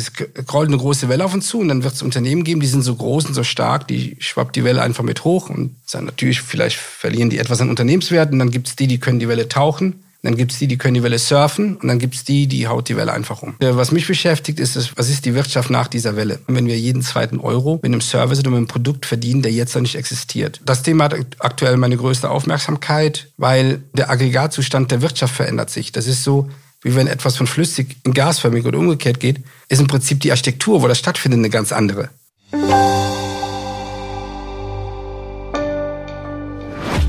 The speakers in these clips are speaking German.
es rollt eine große Welle auf uns zu und dann wird es Unternehmen geben, die sind so groß und so stark, die schwappt die Welle einfach mit hoch und dann natürlich vielleicht verlieren die etwas an Unternehmenswerten. Dann gibt es die, die können die Welle tauchen. Dann gibt es die, die können die Welle surfen und dann gibt es die, die haut die Welle einfach um. Was mich beschäftigt, ist, was ist die Wirtschaft nach dieser Welle? Wenn wir jeden zweiten Euro mit einem Service oder mit einem Produkt verdienen, der jetzt noch nicht existiert. Das Thema hat aktuell meine größte Aufmerksamkeit, weil der Aggregatzustand der Wirtschaft verändert sich. Das ist so, wie wenn etwas von flüssig in gasförmig oder umgekehrt geht, ist im Prinzip die Architektur, wo das stattfindet, eine ganz andere.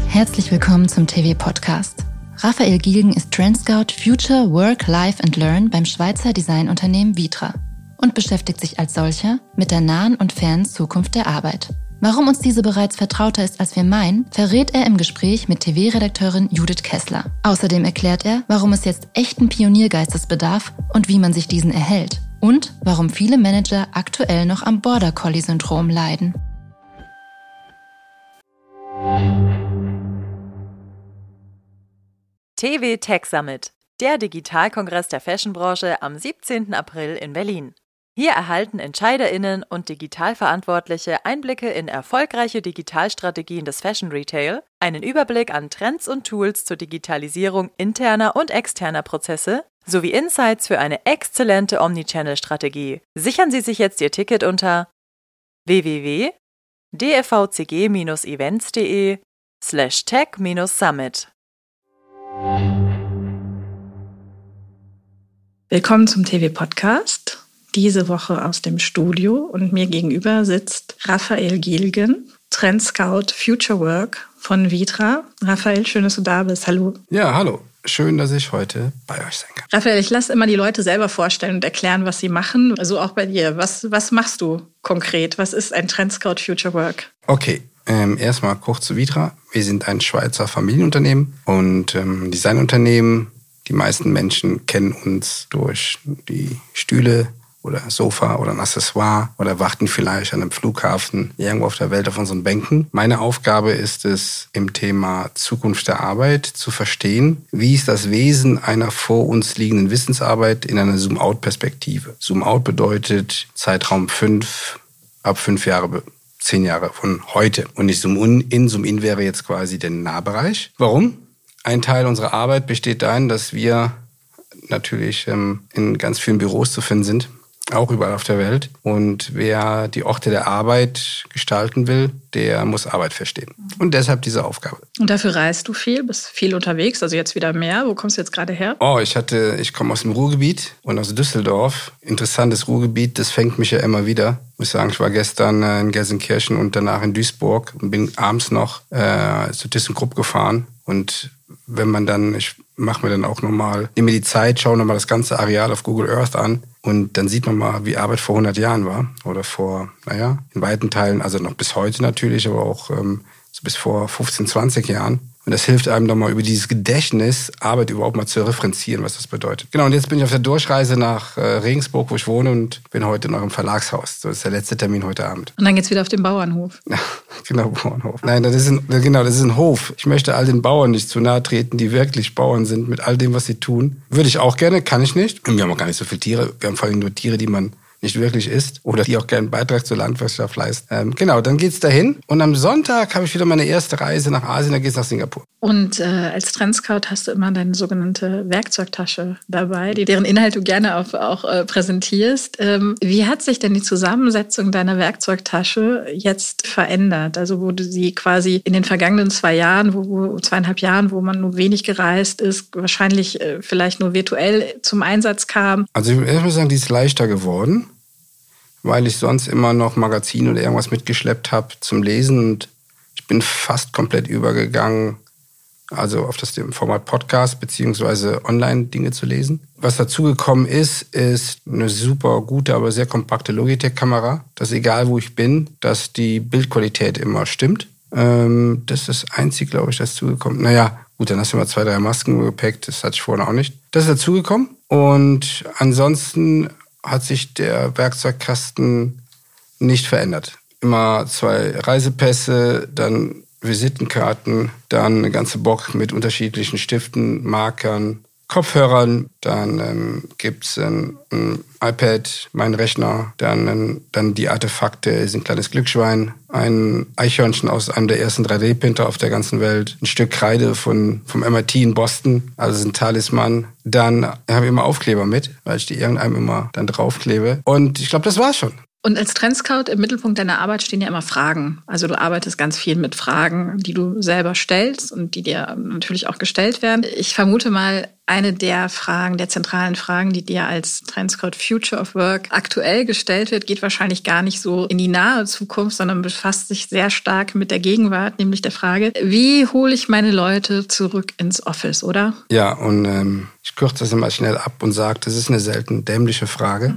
Herzlich willkommen zum TV-Podcast. Raphael Gielgen ist Trend Scout Future Work, Life and Learn beim Schweizer Designunternehmen Vitra und beschäftigt sich als solcher mit der nahen und fernen Zukunft der Arbeit. Warum uns diese bereits vertrauter ist, als wir meinen, verrät er im Gespräch mit TV-Redakteurin Judith Kessler. Außerdem erklärt er, warum es jetzt echten Pioniergeistes bedarf und wie man sich diesen erhält. Und warum viele Manager aktuell noch am Border Collie-Syndrom leiden. TV Tech Summit, der Digitalkongress der Fashionbranche am 17. April in Berlin. Hier erhalten Entscheiderinnen und Digitalverantwortliche Einblicke in erfolgreiche Digitalstrategien des Fashion Retail, einen Überblick an Trends und Tools zur Digitalisierung interner und externer Prozesse sowie Insights für eine exzellente Omnichannel-Strategie. Sichern Sie sich jetzt Ihr Ticket unter www.dfvcg-events.de slash tech-summit. Willkommen zum TV-Podcast. Diese Woche aus dem Studio und mir gegenüber sitzt Raphael Gielgen, Trend Scout Future Work von Vitra. Raphael, schön, dass du da bist. Hallo. Ja, hallo. Schön, dass ich heute bei euch sein kann. Raphael, ich lasse immer die Leute selber vorstellen und erklären, was sie machen. Also auch bei dir. Was, was machst du konkret? Was ist ein Trend Scout Future Work? Okay, ähm, erstmal kurz zu Vitra. Wir sind ein Schweizer Familienunternehmen und ähm, Designunternehmen. Die meisten Menschen kennen uns durch die Stühle oder Sofa oder ein Accessoire oder warten vielleicht an einem Flughafen irgendwo auf der Welt auf unseren Bänken. Meine Aufgabe ist es, im Thema Zukunft der Arbeit zu verstehen, wie ist das Wesen einer vor uns liegenden Wissensarbeit in einer Zoom-out-Perspektive. Zoom-out bedeutet Zeitraum fünf, ab fünf Jahre zehn Jahre von heute. Und nicht Zoom-in, Zoom-in wäre jetzt quasi der Nahbereich. Warum? Ein Teil unserer Arbeit besteht darin, dass wir natürlich ähm, in ganz vielen Büros zu finden sind auch überall auf der Welt. Und wer die Orte der Arbeit gestalten will, der muss Arbeit verstehen. Und deshalb diese Aufgabe. Und dafür reist du viel, bist viel unterwegs, also jetzt wieder mehr. Wo kommst du jetzt gerade her? Oh, ich hatte, ich komme aus dem Ruhrgebiet und aus Düsseldorf. Interessantes Ruhrgebiet, das fängt mich ja immer wieder. Ich muss sagen, ich war gestern äh, in Gelsenkirchen und danach in Duisburg und bin abends noch äh, zu ThyssenKrupp gefahren. Und wenn man dann, ich mache mir dann auch nochmal, nehme mir die Zeit, schaue nochmal das ganze Areal auf Google Earth an und dann sieht man mal, wie Arbeit vor 100 Jahren war oder vor, naja, in weiten Teilen, also noch bis heute natürlich, aber auch ähm, so bis vor 15, 20 Jahren. Und das hilft einem nochmal über dieses Gedächtnis, Arbeit überhaupt mal zu referenzieren, was das bedeutet. Genau, und jetzt bin ich auf der Durchreise nach äh, Regensburg, wo ich wohne und bin heute in eurem Verlagshaus. Das ist der letzte Termin heute Abend. Und dann geht's wieder auf den Bauernhof. Ja, genau, Bauernhof. Nein, das ist ein, genau, das ist ein Hof. Ich möchte all den Bauern nicht zu nahe treten, die wirklich Bauern sind mit all dem, was sie tun. Würde ich auch gerne, kann ich nicht. Und wir haben auch gar nicht so viele Tiere. Wir haben vor allem nur Tiere, die man nicht wirklich ist oder die auch gerne einen Beitrag zur Landwirtschaft leisten. Ähm, genau, dann geht's dahin. Und am Sonntag habe ich wieder meine erste Reise nach Asien, da geht's nach Singapur. Und äh, als Trendscout hast du immer deine sogenannte Werkzeugtasche dabei, die deren Inhalt du gerne auch, auch äh, präsentierst. Ähm, wie hat sich denn die Zusammensetzung deiner Werkzeugtasche jetzt verändert? Also wo du sie quasi in den vergangenen zwei Jahren, wo, wo zweieinhalb Jahren, wo man nur wenig gereist ist, wahrscheinlich äh, vielleicht nur virtuell zum Einsatz kam. Also ich würde erstmal sagen, die ist leichter geworden weil ich sonst immer noch Magazin oder irgendwas mitgeschleppt habe zum Lesen und ich bin fast komplett übergegangen, also auf das Format Podcast beziehungsweise online Dinge zu lesen. Was dazugekommen ist, ist eine super gute, aber sehr kompakte Logitech-Kamera, dass egal wo ich bin, dass die Bildqualität immer stimmt. Ähm, das ist das Einzige, glaube ich, das dazugekommen. Naja, gut, dann hast du mal zwei, drei Masken gepackt, das hatte ich vorhin auch nicht. Das ist dazugekommen. Und ansonsten hat sich der Werkzeugkasten nicht verändert. Immer zwei Reisepässe, dann Visitenkarten, dann eine ganze Box mit unterschiedlichen Stiften, Markern, Kopfhörern, dann ähm, gibt es ein, ein, iPad, mein Rechner, dann, dann die Artefakte, ist ein kleines Glücksschwein, ein Eichhörnchen aus einem der ersten 3D-Printer auf der ganzen Welt, ein Stück Kreide von, vom MIT in Boston, also ein Talisman. Dann habe ich immer Aufkleber mit, weil ich die irgendeinem immer dann draufklebe. Und ich glaube, das war's schon. Und als Trendscout im Mittelpunkt deiner Arbeit stehen ja immer Fragen. Also du arbeitest ganz viel mit Fragen, die du selber stellst und die dir natürlich auch gestellt werden. Ich vermute mal, eine der Fragen, der zentralen Fragen, die dir als Trendscout Future of Work aktuell gestellt wird, geht wahrscheinlich gar nicht so in die nahe Zukunft, sondern befasst sich sehr stark mit der Gegenwart, nämlich der Frage, wie hole ich meine Leute zurück ins Office, oder? Ja, und ähm, ich kürze das immer schnell ab und sage, das ist eine selten dämliche Frage.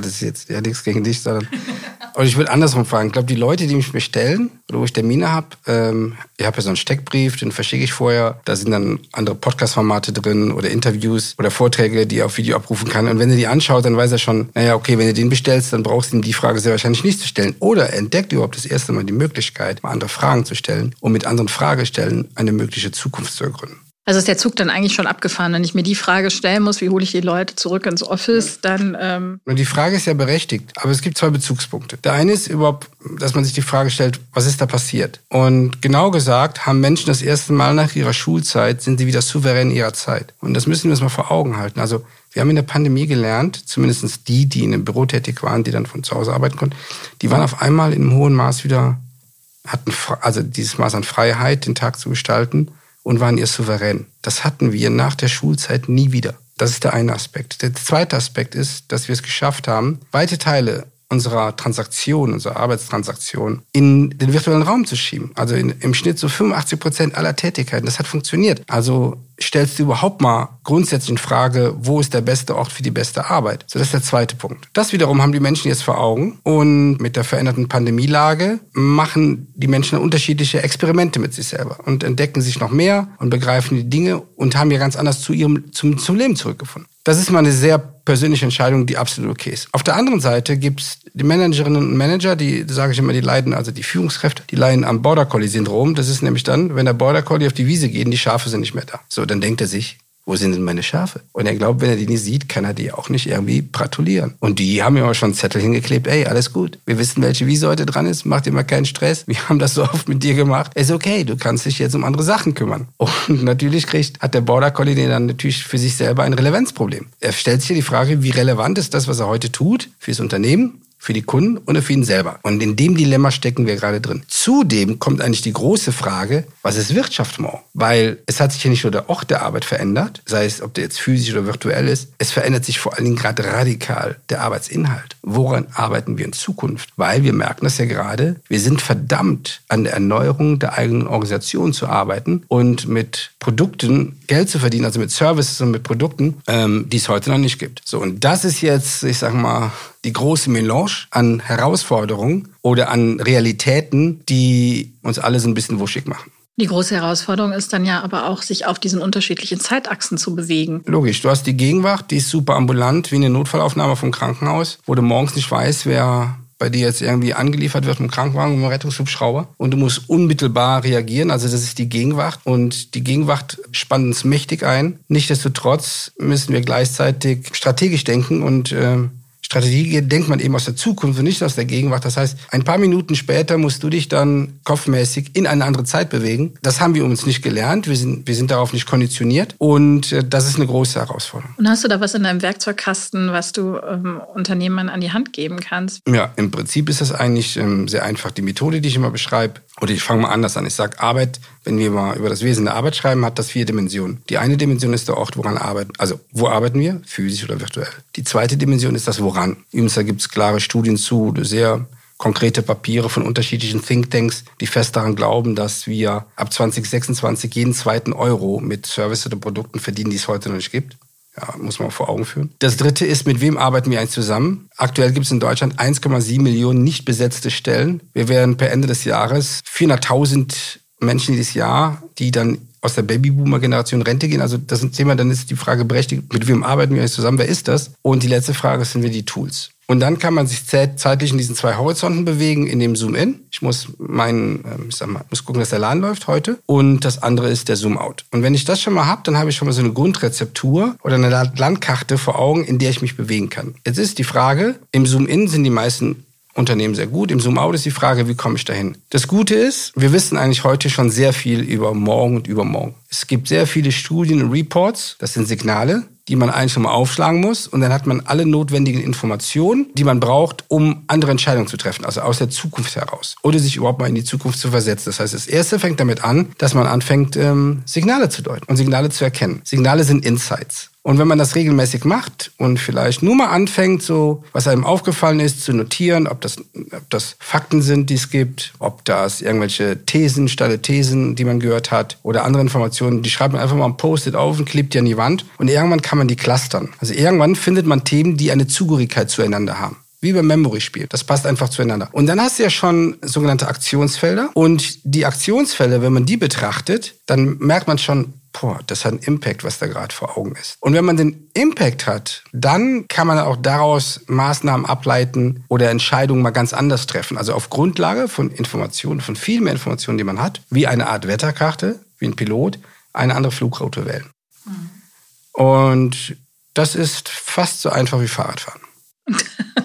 Das ist jetzt ja nichts gegen dich, sondern. Und ich würde andersrum fragen. Ich glaube, die Leute, die mich bestellen oder wo ich Termine habe, ähm, ich habe ja so einen Steckbrief, den verschicke ich vorher. Da sind dann andere Podcast-Formate drin oder Interviews oder Vorträge, die er auf Video abrufen kann. Und wenn er die anschaut, dann weiß er schon, naja, okay, wenn du den bestellst, dann brauchst du ihm die Frage sehr wahrscheinlich nicht zu stellen. Oder er entdeckt überhaupt das erste Mal die Möglichkeit, mal andere Fragen zu stellen, um mit anderen Fragestellen eine mögliche Zukunft zu ergründen. Also ist der Zug dann eigentlich schon abgefahren, wenn ich mir die Frage stellen muss, wie hole ich die Leute zurück ins Office, dann... Ähm die Frage ist ja berechtigt, aber es gibt zwei Bezugspunkte. Der eine ist überhaupt, dass man sich die Frage stellt, was ist da passiert? Und genau gesagt haben Menschen das erste Mal nach ihrer Schulzeit, sind sie wieder souverän ihrer Zeit. Und das müssen wir uns mal vor Augen halten. Also wir haben in der Pandemie gelernt, zumindest die, die in einem Büro tätig waren, die dann von zu Hause arbeiten konnten, die waren auf einmal in einem hohen Maß wieder, hatten also dieses Maß an Freiheit, den Tag zu gestalten und waren ihr souverän. Das hatten wir nach der Schulzeit nie wieder. Das ist der eine Aspekt. Der zweite Aspekt ist, dass wir es geschafft haben, weite Teile unserer Transaktion, unserer Arbeitstransaktion in den virtuellen Raum zu schieben. Also in, im Schnitt so 85 Prozent aller Tätigkeiten. Das hat funktioniert. Also stellst du überhaupt mal grundsätzlich in Frage, wo ist der beste Ort für die beste Arbeit? So, das ist der zweite Punkt. Das wiederum haben die Menschen jetzt vor Augen und mit der veränderten Pandemielage machen die Menschen unterschiedliche Experimente mit sich selber und entdecken sich noch mehr und begreifen die Dinge und haben ja ganz anders zu ihrem, zum, zum Leben zurückgefunden. Das ist mal eine sehr persönliche Entscheidung, die absolut okay ist. Auf der anderen Seite gibt's die Managerinnen und Manager, die, sage ich immer, die leiden, also die Führungskräfte, die leiden am Border Collie Syndrom. Das ist nämlich dann, wenn der Border Collie auf die Wiese geht, die Schafe sind nicht mehr da. So, dann denkt er sich, wo sind denn meine Schafe? Und er glaubt, wenn er die nicht sieht, kann er die auch nicht irgendwie gratulieren. Und die haben ja auch schon Zettel hingeklebt, ey, alles gut. Wir wissen, welche Wiese heute dran ist, mach dir mal keinen Stress. Wir haben das so oft mit dir gemacht. Ist okay, du kannst dich jetzt um andere Sachen kümmern. Und natürlich kriegt, hat der Border Collie dann natürlich für sich selber ein Relevanzproblem. Er stellt sich die Frage, wie relevant ist das, was er heute tut, fürs Unternehmen, für die Kunden und für ihn selber. Und in dem Dilemma stecken wir gerade drin. Zudem kommt eigentlich die große Frage, was ist Wirtschaft morgen? Weil es hat sich ja nicht nur der Ort der Arbeit verändert, sei es, ob der jetzt physisch oder virtuell ist, es verändert sich vor allen Dingen gerade radikal der Arbeitsinhalt. Woran arbeiten wir in Zukunft? Weil wir merken das ja gerade, wir sind verdammt an der Erneuerung der eigenen Organisation zu arbeiten und mit Produkten Geld zu verdienen, also mit Services und mit Produkten, ähm, die es heute noch nicht gibt. So, und das ist jetzt, ich sag mal, die große Melange an Herausforderungen oder an Realitäten, die uns alle so ein bisschen wuschig machen. Die große Herausforderung ist dann ja aber auch, sich auf diesen unterschiedlichen Zeitachsen zu bewegen. Logisch, du hast die Gegenwart, die ist super ambulant, wie eine Notfallaufnahme vom Krankenhaus, wo du morgens nicht weißt, wer bei dir jetzt irgendwie angeliefert wird mit einem Krankenwagen, mit einem Rettungshubschrauber und du musst unmittelbar reagieren. Also das ist die Gegenwart und die Gegenwart spannt uns mächtig ein. Nichtsdestotrotz müssen wir gleichzeitig strategisch denken und äh, Strategie denkt man eben aus der Zukunft und nicht aus der Gegenwart. Das heißt, ein paar Minuten später musst du dich dann kopfmäßig in eine andere Zeit bewegen. Das haben wir uns nicht gelernt. Wir sind, wir sind darauf nicht konditioniert. Und äh, das ist eine große Herausforderung. Und hast du da was in deinem Werkzeugkasten, was du ähm, Unternehmern an die Hand geben kannst? Ja, im Prinzip ist das eigentlich ähm, sehr einfach. Die Methode, die ich immer beschreibe, oder ich fange mal anders an. Ich sage, Arbeit, wenn wir mal über das Wesen der Arbeit schreiben, hat das vier Dimensionen. Die eine Dimension ist der Ort, woran arbeiten. Also, wo arbeiten wir? Physisch oder virtuell. Die zweite Dimension ist das Woran. Übrigens, da gibt es klare Studien zu, sehr konkrete Papiere von unterschiedlichen Thinktanks, die fest daran glauben, dass wir ab 2026 jeden zweiten Euro mit Services oder Produkten verdienen, die es heute noch nicht gibt. Ja, muss man vor Augen führen. Das dritte ist, mit wem arbeiten wir eigentlich zusammen? Aktuell gibt es in Deutschland 1,7 Millionen nicht besetzte Stellen. Wir werden per Ende des Jahres 400.000 Menschen dieses Jahr, die dann aus der Babyboomer-Generation Rente gehen. Also das ist ein Thema, dann ist die Frage berechtigt, mit wem arbeiten wir eigentlich zusammen, wer ist das? Und die letzte Frage sind wir die Tools. Und dann kann man sich zeitlich in diesen zwei Horizonten bewegen, in dem Zoom-In. Ich muss meinen, ähm, ich sag mal, muss gucken, dass der Laden läuft heute. Und das andere ist der Zoom-Out. Und wenn ich das schon mal habe, dann habe ich schon mal so eine Grundrezeptur oder eine Landkarte vor Augen, in der ich mich bewegen kann. Jetzt ist die Frage, im Zoom-In sind die meisten Unternehmen sehr gut. Im Zoom-Out ist die Frage, wie komme ich dahin? Das Gute ist, wir wissen eigentlich heute schon sehr viel über morgen und übermorgen. Es gibt sehr viele Studien und Reports, das sind Signale, die man eigentlich nochmal aufschlagen muss. Und dann hat man alle notwendigen Informationen, die man braucht, um andere Entscheidungen zu treffen, also aus der Zukunft heraus. Oder sich überhaupt mal in die Zukunft zu versetzen. Das heißt, das Erste fängt damit an, dass man anfängt, ähm, Signale zu deuten und Signale zu erkennen. Signale sind Insights. Und wenn man das regelmäßig macht und vielleicht nur mal anfängt, so was einem aufgefallen ist, zu notieren, ob das, ob das Fakten sind, die es gibt, ob das irgendwelche Thesen, stalle Thesen, die man gehört hat oder andere Informationen, die schreibt man einfach mal ein Post-it auf und klebt die an die Wand. Und irgendwann kann man die clustern. Also irgendwann findet man Themen, die eine Zugehörigkeit zueinander haben wie beim Memory-Spiel. Das passt einfach zueinander. Und dann hast du ja schon sogenannte Aktionsfelder. Und die Aktionsfelder, wenn man die betrachtet, dann merkt man schon, boah, das hat einen Impact, was da gerade vor Augen ist. Und wenn man den Impact hat, dann kann man auch daraus Maßnahmen ableiten oder Entscheidungen mal ganz anders treffen. Also auf Grundlage von Informationen, von viel mehr Informationen, die man hat, wie eine Art Wetterkarte, wie ein Pilot, eine andere Flugroute wählen. Mhm. Und das ist fast so einfach wie Fahrradfahren.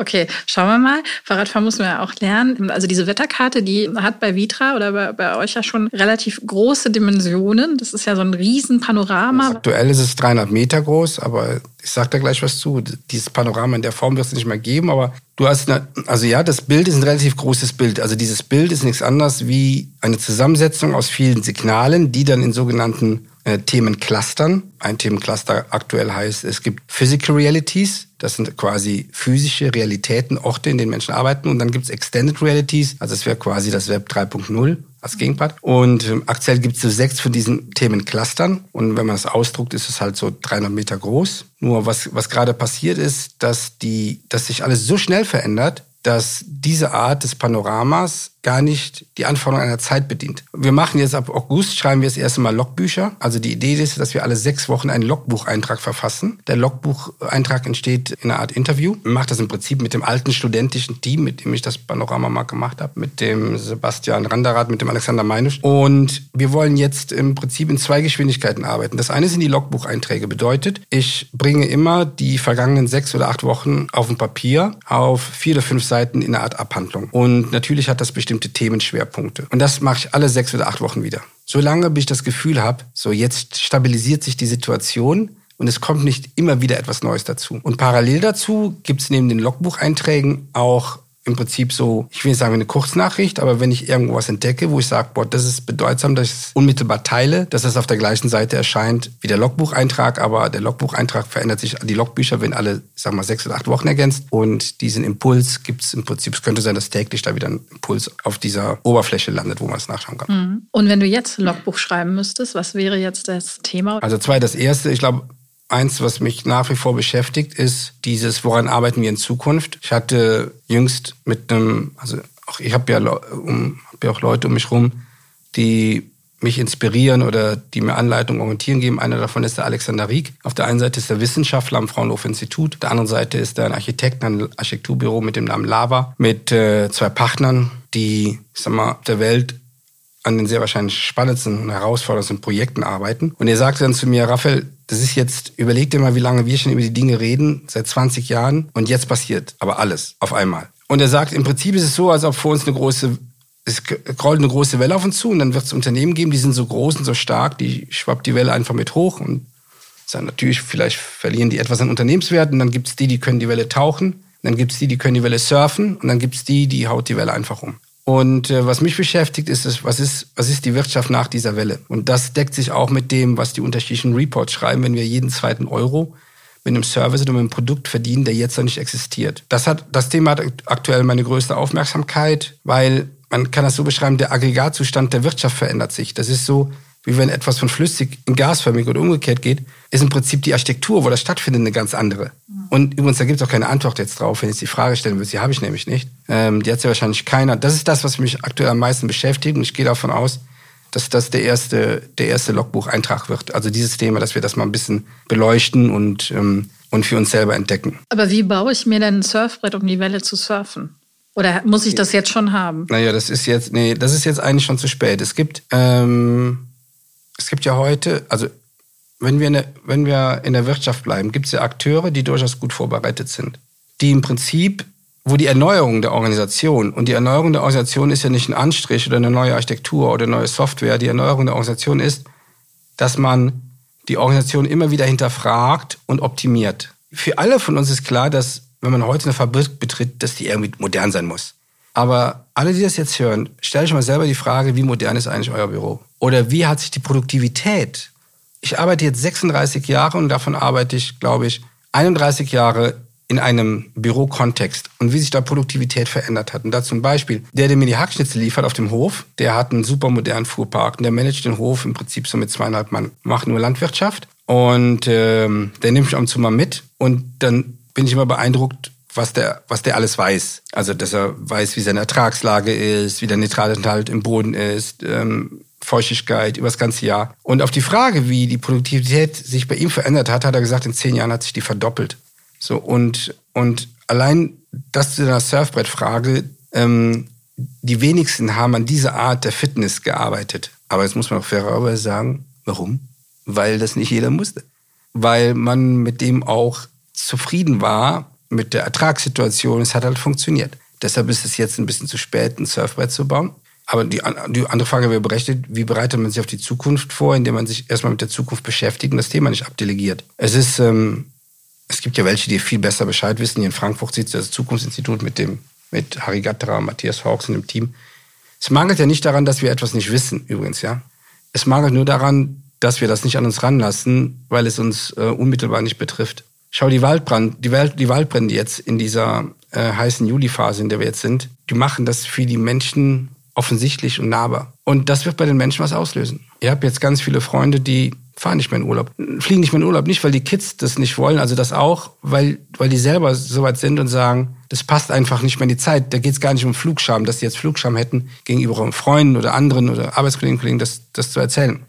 Okay, schauen wir mal. Fahrradfahren muss man ja auch lernen. Also diese Wetterkarte, die hat bei Vitra oder bei, bei euch ja schon relativ große Dimensionen. Das ist ja so ein Riesenpanorama. Aktuell ist es 300 Meter groß, aber ich sag da gleich was zu. Dieses Panorama in der Form wird es nicht mehr geben, aber du hast, eine, also ja, das Bild ist ein relativ großes Bild. Also dieses Bild ist nichts anderes wie eine Zusammensetzung aus vielen Signalen, die dann in sogenannten Themenclustern. Ein Themencluster aktuell heißt, es gibt Physical Realities, das sind quasi physische Realitäten, Orte, in denen Menschen arbeiten. Und dann gibt es Extended Realities, also es wäre quasi das Web 3.0 als Gegenpart. Und ähm, aktuell gibt es so sechs von diesen Themenclustern. Und wenn man es ausdruckt, ist es halt so 300 Meter groß. Nur was, was gerade passiert ist, dass, die, dass sich alles so schnell verändert, dass diese Art des Panoramas gar nicht die Anforderungen einer Zeit bedient. Wir machen jetzt ab August, schreiben wir das erste Mal Logbücher. Also die Idee ist, dass wir alle sechs Wochen einen Logbucheintrag verfassen. Der Logbucheintrag entsteht in einer Art Interview. Ich mache das im Prinzip mit dem alten studentischen Team, mit dem ich das Panorama mal gemacht habe, mit dem Sebastian Randerath, mit dem Alexander Meinisch. Und wir wollen jetzt im Prinzip in zwei Geschwindigkeiten arbeiten. Das eine sind die Logbucheinträge. Bedeutet, ich bringe immer die vergangenen sechs oder acht Wochen auf ein Papier auf vier oder fünf Seiten in einer Art Abhandlung. Und natürlich hat das bestimmte Themenschwerpunkte. Und das mache ich alle sechs oder acht Wochen wieder. Solange bis ich das Gefühl habe, so jetzt stabilisiert sich die Situation und es kommt nicht immer wieder etwas Neues dazu. Und parallel dazu gibt es neben den Logbucheinträgen auch im Prinzip so, ich will nicht sagen eine Kurznachricht, aber wenn ich irgendwo was entdecke, wo ich sage, boah, das ist bedeutsam, dass ich es unmittelbar teile, dass es auf der gleichen Seite erscheint wie der Logbucheintrag, aber der Logbucheintrag verändert sich, die Logbücher werden alle, sag mal, sechs oder acht Wochen ergänzt und diesen Impuls gibt es im Prinzip, es könnte sein, dass täglich da wieder ein Impuls auf dieser Oberfläche landet, wo man es nachschauen kann. Mhm. Und wenn du jetzt Logbuch schreiben müsstest, was wäre jetzt das Thema? Also zwei, das erste, ich glaube, Eins, was mich nach wie vor beschäftigt, ist dieses, woran arbeiten wir in Zukunft. Ich hatte jüngst mit einem, also auch ich habe ja, um, hab ja auch Leute um mich rum, die mich inspirieren oder die mir Anleitungen, Orientieren geben. Einer davon ist der Alexander Rieck. Auf der einen Seite ist der Wissenschaftler am Fraunhofer Institut. Auf der anderen Seite ist er ein Architekt, ein Architekturbüro mit dem Namen Lava, mit äh, zwei Partnern, die, ich sag mal, der Welt an den sehr wahrscheinlich spannendsten und herausforderndsten Projekten arbeiten. Und er sagte dann zu mir, Raphael, das ist jetzt, überleg dir mal, wie lange wir schon über die Dinge reden, seit 20 Jahren und jetzt passiert aber alles auf einmal. Und er sagt, im Prinzip ist es so, als ob vor uns eine große, es rollt eine große Welle auf uns zu und dann wird es Unternehmen geben, die sind so groß und so stark, die schwappt die Welle einfach mit hoch und dann natürlich, vielleicht verlieren die etwas an Unternehmenswerten, und dann gibt es die, die können die Welle tauchen, dann gibt es die, die können die Welle surfen und dann gibt es die, die haut die Welle einfach um. Und äh, was mich beschäftigt, ist, was ist, was ist die Wirtschaft nach dieser Welle? Und das deckt sich auch mit dem, was die unterschiedlichen Reports schreiben, wenn wir jeden zweiten Euro mit einem Service oder mit einem Produkt verdienen, der jetzt noch nicht existiert. Das hat, das Thema hat aktuell meine größte Aufmerksamkeit, weil man kann das so beschreiben, der Aggregatzustand der Wirtschaft verändert sich. Das ist so, wie wenn etwas von flüssig in gasförmig oder umgekehrt geht, ist im Prinzip die Architektur, wo das stattfindet, eine ganz andere. Mhm. Und übrigens, da gibt es auch keine Antwort jetzt drauf, wenn ich die Frage stellen würde, die habe ich nämlich nicht. Ähm, die hat ja wahrscheinlich keiner. Das ist das, was mich aktuell am meisten beschäftigt und ich gehe davon aus, dass das der erste, der erste Logbucheintrag wird. Also dieses Thema, dass wir das mal ein bisschen beleuchten und, ähm, und für uns selber entdecken. Aber wie baue ich mir denn ein Surfbrett, um die Welle zu surfen? Oder muss ich das jetzt schon haben? Naja, das ist jetzt, nee, das ist jetzt eigentlich schon zu spät. Es gibt, ähm, es gibt ja heute, also wenn wir, in der, wenn wir in der Wirtschaft bleiben, gibt es ja Akteure, die durchaus gut vorbereitet sind. Die im Prinzip wo die Erneuerung der Organisation, und die Erneuerung der Organisation ist ja nicht ein Anstrich oder eine neue Architektur oder neue Software, die Erneuerung der Organisation ist, dass man die Organisation immer wieder hinterfragt und optimiert. Für alle von uns ist klar, dass wenn man heute eine Fabrik betritt, dass die irgendwie modern sein muss. Aber alle, die das jetzt hören, stelle ich mal selber die Frage, wie modern ist eigentlich euer Büro? Oder wie hat sich die Produktivität? Ich arbeite jetzt 36 Jahre und davon arbeite ich, glaube ich, 31 Jahre in einem Bürokontext und wie sich da Produktivität verändert hat. Und da zum Beispiel, der, der mir die Hackschnitzel liefert auf dem Hof, der hat einen super modernen Fuhrpark und der managt den Hof im Prinzip so mit zweieinhalb Mann, macht nur Landwirtschaft und ähm, der nimmt mich ab und zu mal mit und dann bin ich immer beeindruckt, was der, was der alles weiß. Also, dass er weiß, wie seine Ertragslage ist, wie der Nitratinhalt im Boden ist, ähm, Feuchtigkeit über das ganze Jahr. Und auf die Frage, wie die Produktivität sich bei ihm verändert hat, hat er gesagt, in zehn Jahren hat sich die verdoppelt. So, und, und allein das zu der Surfbrettfrage, ähm, die wenigsten haben an dieser Art der Fitness gearbeitet. Aber jetzt muss man auch fairerweise sagen, warum? Weil das nicht jeder musste. Weil man mit dem auch zufrieden war, mit der Ertragssituation. Es hat halt funktioniert. Deshalb ist es jetzt ein bisschen zu spät, ein Surfbrett zu bauen. Aber die, die andere Frage wäre berechtigt, wie bereitet man sich auf die Zukunft vor, indem man sich erstmal mit der Zukunft beschäftigt und das Thema nicht abdelegiert. Es ist ähm, es gibt ja welche, die viel besser Bescheid wissen. Hier in Frankfurt sitzt das Zukunftsinstitut mit dem, mit Harry Gatterer, Matthias Hawks in dem Team. Es mangelt ja nicht daran, dass wir etwas nicht wissen, übrigens, ja. Es mangelt nur daran, dass wir das nicht an uns ranlassen, weil es uns äh, unmittelbar nicht betrifft. Schau die Waldbrand, die, Welt, die Waldbrände jetzt in dieser äh, heißen Juliphase, in der wir jetzt sind, die machen das für die Menschen offensichtlich und nahbar. Und das wird bei den Menschen was auslösen. Ihr habt jetzt ganz viele Freunde, die fahren nicht mehr in Urlaub, fliegen nicht mehr in Urlaub. Nicht, weil die Kids das nicht wollen, also das auch, weil, weil die selber so weit sind und sagen, das passt einfach nicht mehr in die Zeit. Da geht es gar nicht um Flugscham, dass die jetzt Flugscham hätten, gegenüber ihren Freunden oder anderen oder Arbeitskollegen, Kollegen, das, das zu erzählen.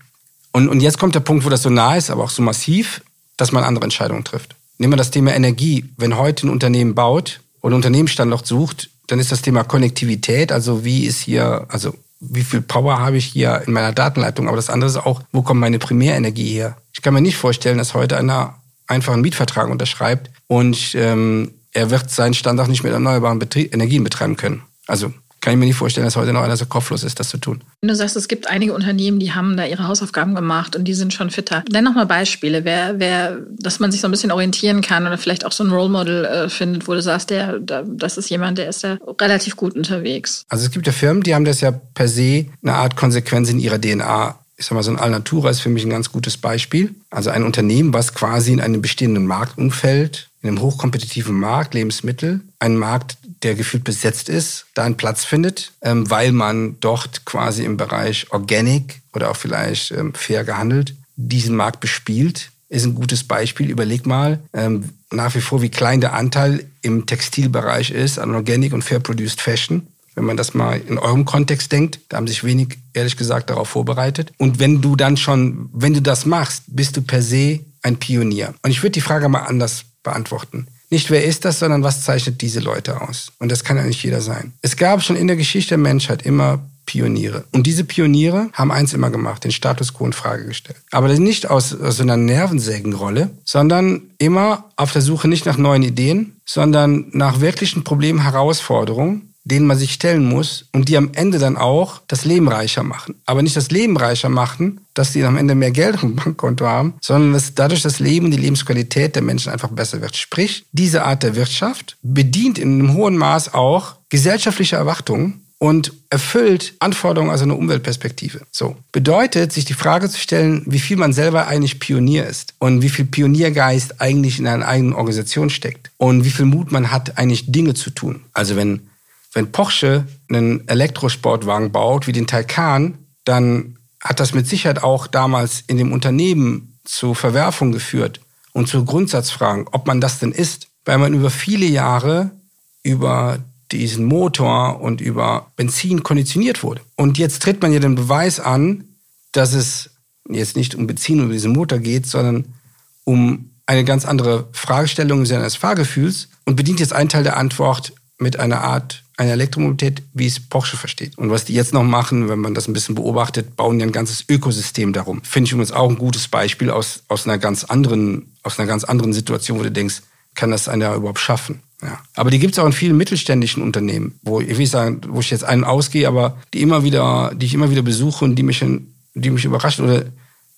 Und, und jetzt kommt der Punkt, wo das so nah ist, aber auch so massiv, dass man andere Entscheidungen trifft. Nehmen wir das Thema Energie. Wenn heute ein Unternehmen baut oder ein Unternehmensstandort sucht, dann ist das Thema Konnektivität, also wie ist hier, also wie viel Power habe ich hier in meiner Datenleitung. Aber das andere ist auch, wo kommt meine Primärenergie her? Ich kann mir nicht vorstellen, dass heute einer einfach einen Mietvertrag unterschreibt und ähm, er wird seinen Standort nicht mit erneuerbaren Betrie Energien betreiben können. Also kann ich mir nicht vorstellen, dass heute noch einer so kopflos ist, das zu tun. Du sagst, es gibt einige Unternehmen, die haben da ihre Hausaufgaben gemacht und die sind schon fitter. Nenn noch mal Beispiele, wer, wer, dass man sich so ein bisschen orientieren kann oder vielleicht auch so ein Role Model äh, findet, wo du sagst, der, der, das ist jemand, der ist da relativ gut unterwegs. Also es gibt ja Firmen, die haben das ja per se eine Art Konsequenz in ihrer DNA ich sag mal, so ein Alnatura ist für mich ein ganz gutes Beispiel. Also ein Unternehmen, was quasi in einem bestehenden Marktumfeld in einem hochkompetitiven Markt, Lebensmittel, ein Markt, der gefühlt besetzt ist, da einen Platz findet, ähm, weil man dort quasi im Bereich Organic oder auch vielleicht ähm, fair gehandelt diesen Markt bespielt, ist ein gutes Beispiel. Überleg mal ähm, nach wie vor, wie klein der Anteil im Textilbereich ist an Organic und Fair Produced Fashion. Wenn man das mal in eurem Kontext denkt, da haben sich wenig, ehrlich gesagt, darauf vorbereitet. Und wenn du dann schon, wenn du das machst, bist du per se ein Pionier. Und ich würde die Frage mal anders beantworten. Nicht wer ist das, sondern was zeichnet diese Leute aus. Und das kann nicht jeder sein. Es gab schon in der Geschichte der Menschheit immer Pioniere. Und diese Pioniere haben eins immer gemacht, den Status quo in Frage gestellt. Aber nicht aus, aus so einer Nervensägenrolle, sondern immer auf der Suche nicht nach neuen Ideen, sondern nach wirklichen Problemen, Herausforderungen denen man sich stellen muss und die am Ende dann auch das Leben reicher machen. Aber nicht das Leben reicher machen, dass die am Ende mehr Geld dem Bankkonto haben, sondern dass dadurch das Leben, die Lebensqualität der Menschen einfach besser wird. Sprich, diese Art der Wirtschaft bedient in einem hohen Maß auch gesellschaftliche Erwartungen und erfüllt Anforderungen aus einer Umweltperspektive. So. Bedeutet, sich die Frage zu stellen, wie viel man selber eigentlich Pionier ist und wie viel Pioniergeist eigentlich in einer eigenen Organisation steckt und wie viel Mut man hat, eigentlich Dinge zu tun. Also wenn wenn Porsche einen Elektrosportwagen baut, wie den Taycan, dann hat das mit Sicherheit auch damals in dem Unternehmen zu Verwerfungen geführt und zu Grundsatzfragen, ob man das denn ist, weil man über viele Jahre über diesen Motor und über Benzin konditioniert wurde. Und jetzt tritt man ja den Beweis an, dass es jetzt nicht um Beziehen über diesen Motor geht, sondern um eine ganz andere Fragestellung seines Fahrgefühls und bedient jetzt einen Teil der Antwort mit einer Art einer Elektromobilität, wie es Porsche versteht. Und was die jetzt noch machen, wenn man das ein bisschen beobachtet, bauen die ein ganzes Ökosystem darum. Finde ich übrigens auch ein gutes Beispiel aus, aus einer ganz anderen, aus einer ganz anderen Situation, wo du denkst, kann das einer überhaupt schaffen? Ja. Aber die gibt es auch in vielen mittelständischen Unternehmen, wo ich will sagen, wo ich jetzt einen ausgehe, aber die immer wieder, die ich immer wieder besuche und die mich, die mich überraschen. Oder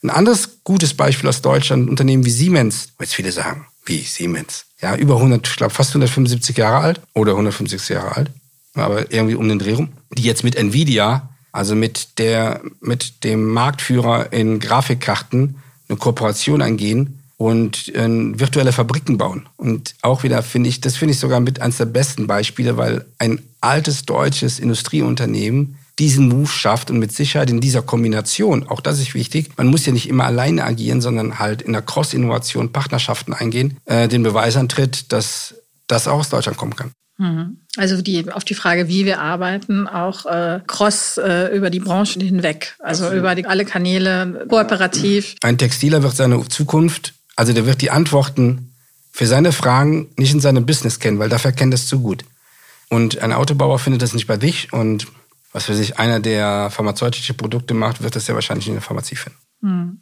ein anderes gutes Beispiel aus Deutschland, Unternehmen wie Siemens, wo jetzt viele sagen, wie Siemens, ja, über 100, ich glaube fast 175 Jahre alt oder 150 Jahre alt, aber irgendwie um den Dreh rum, die jetzt mit Nvidia, also mit der, mit dem Marktführer in Grafikkarten eine Kooperation eingehen, und äh, virtuelle Fabriken bauen. Und auch wieder finde ich, das finde ich sogar mit eines der besten Beispiele, weil ein altes deutsches Industrieunternehmen diesen Move schafft und mit Sicherheit in dieser Kombination, auch das ist wichtig, man muss ja nicht immer alleine agieren, sondern halt in der Cross-Innovation Partnerschaften eingehen, äh, den Beweis antritt, dass das auch aus Deutschland kommen kann. Mhm. Also die, auf die Frage, wie wir arbeiten, auch äh, cross äh, über die Branchen hinweg, also Absolut. über die, alle Kanäle, kooperativ. Ein Textiler wird seine Zukunft also der wird die Antworten für seine Fragen nicht in seinem Business kennen, weil dafür kennt es zu gut. Und ein Autobauer findet das nicht bei dich und was für sich einer, der pharmazeutische Produkte macht, wird das ja wahrscheinlich in der Pharmazie finden. Hm.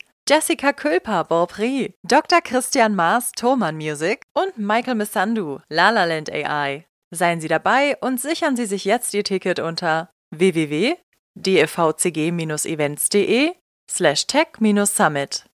Jessica Külper, Beaupré, Dr. Christian Maas, Thoman Music und Michael Missandu, Lalaland AI. Seien Sie dabei und sichern Sie sich jetzt Ihr Ticket unter www.dfvcg-events.de slash tech-summit.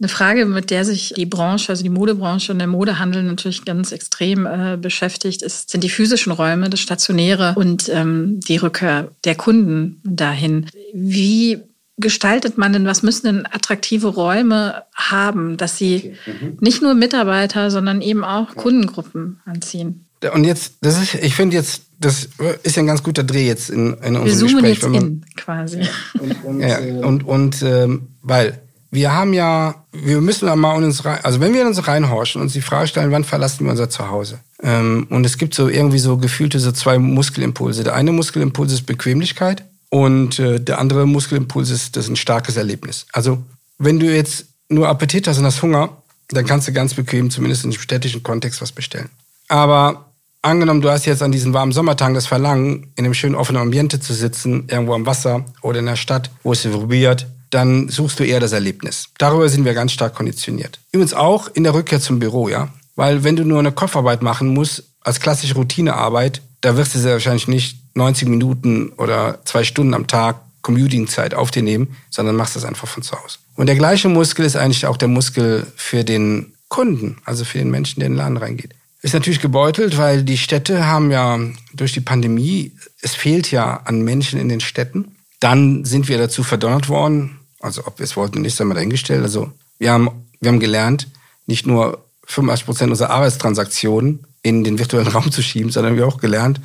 Eine Frage, mit der sich die Branche, also die Modebranche und der Modehandel natürlich ganz extrem äh, beschäftigt, ist, sind die physischen Räume, das Stationäre und ähm, die Rückkehr der Kunden dahin. Wie gestaltet man denn, was müssen denn attraktive Räume haben, dass sie mhm. nicht nur Mitarbeiter, sondern eben auch Kundengruppen anziehen? Und jetzt, das ist, ich finde jetzt, das ist ja ein ganz guter Dreh jetzt in, in unserem Wir zoomen Gespräch. Jetzt man, in, quasi. Und, und, ja, und, und ähm, weil wir haben ja, wir müssen da mal in uns rein, also wenn wir in uns reinhorchen und uns die Frage stellen, wann verlassen wir unser Zuhause? Ähm, und es gibt so irgendwie so gefühlte so zwei Muskelimpulse. Der eine Muskelimpuls ist Bequemlichkeit und äh, der andere Muskelimpuls ist, das ist ein starkes Erlebnis. Also wenn du jetzt nur Appetit hast und hast Hunger, dann kannst du ganz bequem, zumindest im städtischen Kontext, was bestellen. Aber angenommen, du hast jetzt an diesen warmen Sommertagen das Verlangen, in einem schönen offenen Ambiente zu sitzen, irgendwo am Wasser oder in der Stadt, wo es vibriert, dann suchst du eher das Erlebnis. Darüber sind wir ganz stark konditioniert. Übrigens auch in der Rückkehr zum Büro, ja. Weil wenn du nur eine Kopfarbeit machen musst, als klassische Routinearbeit, da wirst du sehr wahrscheinlich nicht 90 Minuten oder zwei Stunden am Tag Commuting-Zeit auf dir nehmen, sondern machst das einfach von zu Hause. Und der gleiche Muskel ist eigentlich auch der Muskel für den Kunden, also für den Menschen, der in den Laden reingeht. Ist natürlich gebeutelt, weil die Städte haben ja durch die Pandemie, es fehlt ja an Menschen in den Städten. Dann sind wir dazu verdonnert worden, also ob wir es wollten, nicht einmal dahingestellt. Also wir haben, wir haben gelernt, nicht nur 85 Prozent unserer Arbeitstransaktionen in den virtuellen Raum zu schieben, sondern wir haben auch gelernt,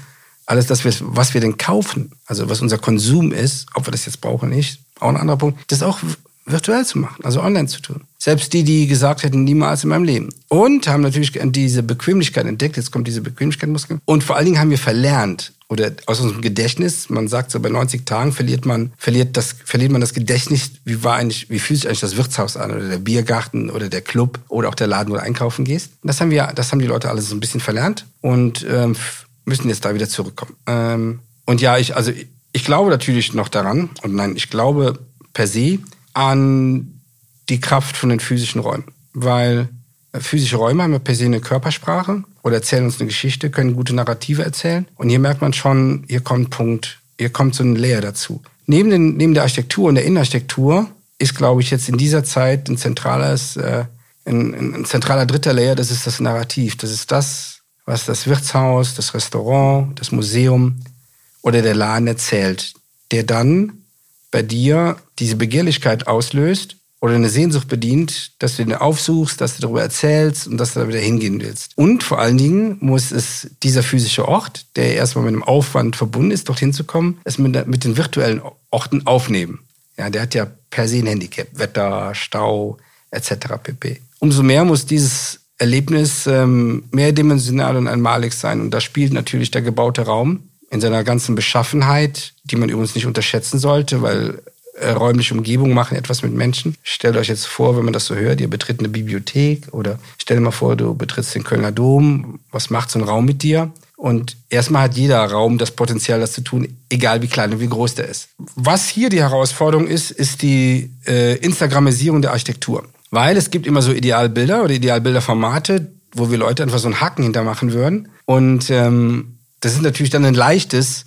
alles das, was wir denn kaufen, also was unser Konsum ist, ob wir das jetzt brauchen oder nicht, auch ein anderer Punkt, das auch virtuell zu machen, also online zu tun. Selbst die, die gesagt hätten, niemals in meinem Leben. Und haben natürlich diese Bequemlichkeit entdeckt, jetzt kommt diese Bequemlichkeitsmuskel. Und vor allen Dingen haben wir verlernt, oder aus unserem Gedächtnis, man sagt so, bei 90 Tagen verliert man, verliert das, verliert man das Gedächtnis, wie war eigentlich, wie fühlt sich eigentlich das Wirtshaus an oder der Biergarten oder der Club oder auch der Laden, wo du einkaufen gehst. Das haben wir, das haben die Leute alles so ein bisschen verlernt und ähm, müssen jetzt da wieder zurückkommen. Ähm, und ja, ich, also ich glaube natürlich noch daran, und nein, ich glaube per se an die Kraft von den physischen Räumen. Weil physische Räume haben ja per se eine Körpersprache oder erzählen uns eine Geschichte, können gute Narrative erzählen. Und hier merkt man schon, hier kommt Punkt, hier kommt so ein Layer dazu. Neben, den, neben der Architektur und der Innenarchitektur ist, glaube ich, jetzt in dieser Zeit ein zentrales, äh, ein, ein zentraler dritter Layer, das ist das Narrativ. Das ist das, was das Wirtshaus, das Restaurant, das Museum oder der Laden erzählt, der dann bei dir diese Begehrlichkeit auslöst oder eine Sehnsucht bedient, dass du den aufsuchst, dass du darüber erzählst und dass du da wieder hingehen willst. Und vor allen Dingen muss es dieser physische Ort, der erstmal mit einem Aufwand verbunden ist, dorthin zu kommen, es mit, mit den virtuellen Orten aufnehmen. Ja, der hat ja per se ein Handicap, Wetter, Stau etc. pp. Umso mehr muss dieses Erlebnis ähm, mehrdimensional und einmalig sein. Und da spielt natürlich der gebaute Raum in seiner ganzen Beschaffenheit, die man übrigens nicht unterschätzen sollte, weil äh, räumliche Umgebungen machen etwas mit Menschen. Stellt euch jetzt vor, wenn man das so hört, ihr betritt eine Bibliothek oder stell dir mal vor, du betrittst den Kölner Dom. Was macht so ein Raum mit dir? Und erstmal hat jeder Raum das Potenzial, das zu tun, egal wie klein und wie groß der ist. Was hier die Herausforderung ist, ist die äh, Instagramisierung der Architektur. Weil es gibt immer so Idealbilder oder Idealbilderformate, wo wir Leute einfach so einen Haken hintermachen würden. Und ähm, das ist natürlich dann ein leichtes,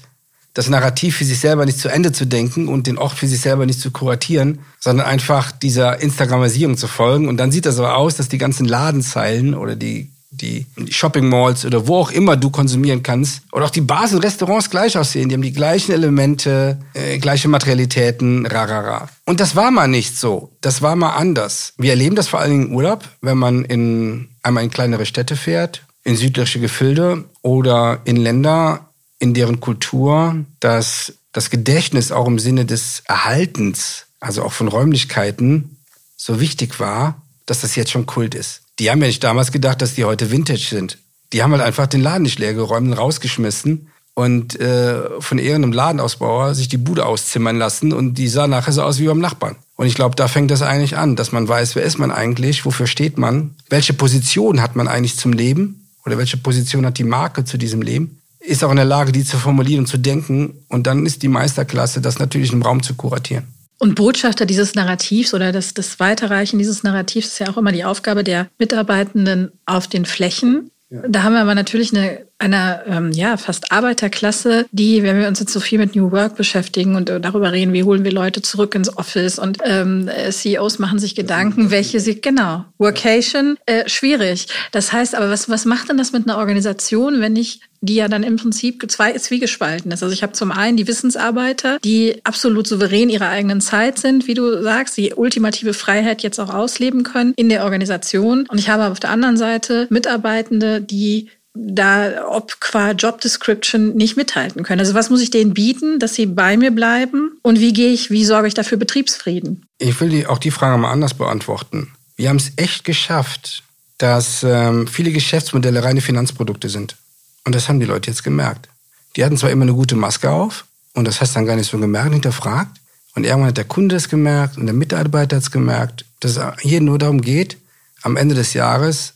das Narrativ für sich selber nicht zu Ende zu denken und den Ort für sich selber nicht zu kuratieren, sondern einfach dieser Instagramisierung zu folgen. Und dann sieht das aber aus, dass die ganzen Ladenzeilen oder die, die Shopping Malls oder wo auch immer du konsumieren kannst oder auch die Bars und Restaurants gleich aussehen. Die haben die gleichen Elemente, äh, gleiche Materialitäten, rarara. Und das war mal nicht so. Das war mal anders. Wir erleben das vor allen Dingen im Urlaub, wenn man in, einmal in kleinere Städte fährt, in südliche Gefilde oder in Länder, in deren Kultur dass das Gedächtnis auch im Sinne des Erhaltens, also auch von Räumlichkeiten, so wichtig war, dass das jetzt schon Kult ist. Die haben ja nicht damals gedacht, dass die heute Vintage sind. Die haben halt einfach den Laden nicht leer geräumt und rausgeschmissen und äh, von irgendeinem Ladenausbauer sich die Bude auszimmern lassen und die sah nachher so aus wie beim Nachbarn. Und ich glaube, da fängt das eigentlich an, dass man weiß, wer ist man eigentlich, wofür steht man, welche Position hat man eigentlich zum Leben oder welche Position hat die Marke zu diesem Leben ist auch in der Lage, die zu formulieren und zu denken. Und dann ist die Meisterklasse, das natürlich im Raum zu kuratieren. Und Botschafter dieses Narrativs oder das, das Weiterreichen dieses Narrativs ist ja auch immer die Aufgabe der Mitarbeitenden auf den Flächen. Ja. Da haben wir aber natürlich eine einer ähm, ja fast Arbeiterklasse, die, wenn wir uns jetzt so viel mit New Work beschäftigen und äh, darüber reden, wie holen wir Leute zurück ins Office und ähm, äh, CEOs machen sich Gedanken, welche sie genau Workation äh, schwierig. Das heißt, aber was was macht denn das mit einer Organisation, wenn ich die ja dann im Prinzip zwei zwiegespalten ist. Also ich habe zum einen die Wissensarbeiter, die absolut souverän ihrer eigenen Zeit sind, wie du sagst, die ultimative Freiheit jetzt auch ausleben können in der Organisation. Und ich habe auf der anderen Seite Mitarbeitende, die da ob qua Job Description nicht mithalten können. Also was muss ich denen bieten, dass sie bei mir bleiben und wie gehe ich, wie sorge ich dafür Betriebsfrieden? Ich will die, auch die Frage mal anders beantworten. Wir haben es echt geschafft, dass ähm, viele Geschäftsmodelle reine Finanzprodukte sind. Und das haben die Leute jetzt gemerkt. Die hatten zwar immer eine gute Maske auf und das hast dann gar nicht so gemerkt, hinterfragt. Und irgendwann hat der Kunde es gemerkt und der Mitarbeiter hat es gemerkt, dass es hier nur darum geht, am Ende des Jahres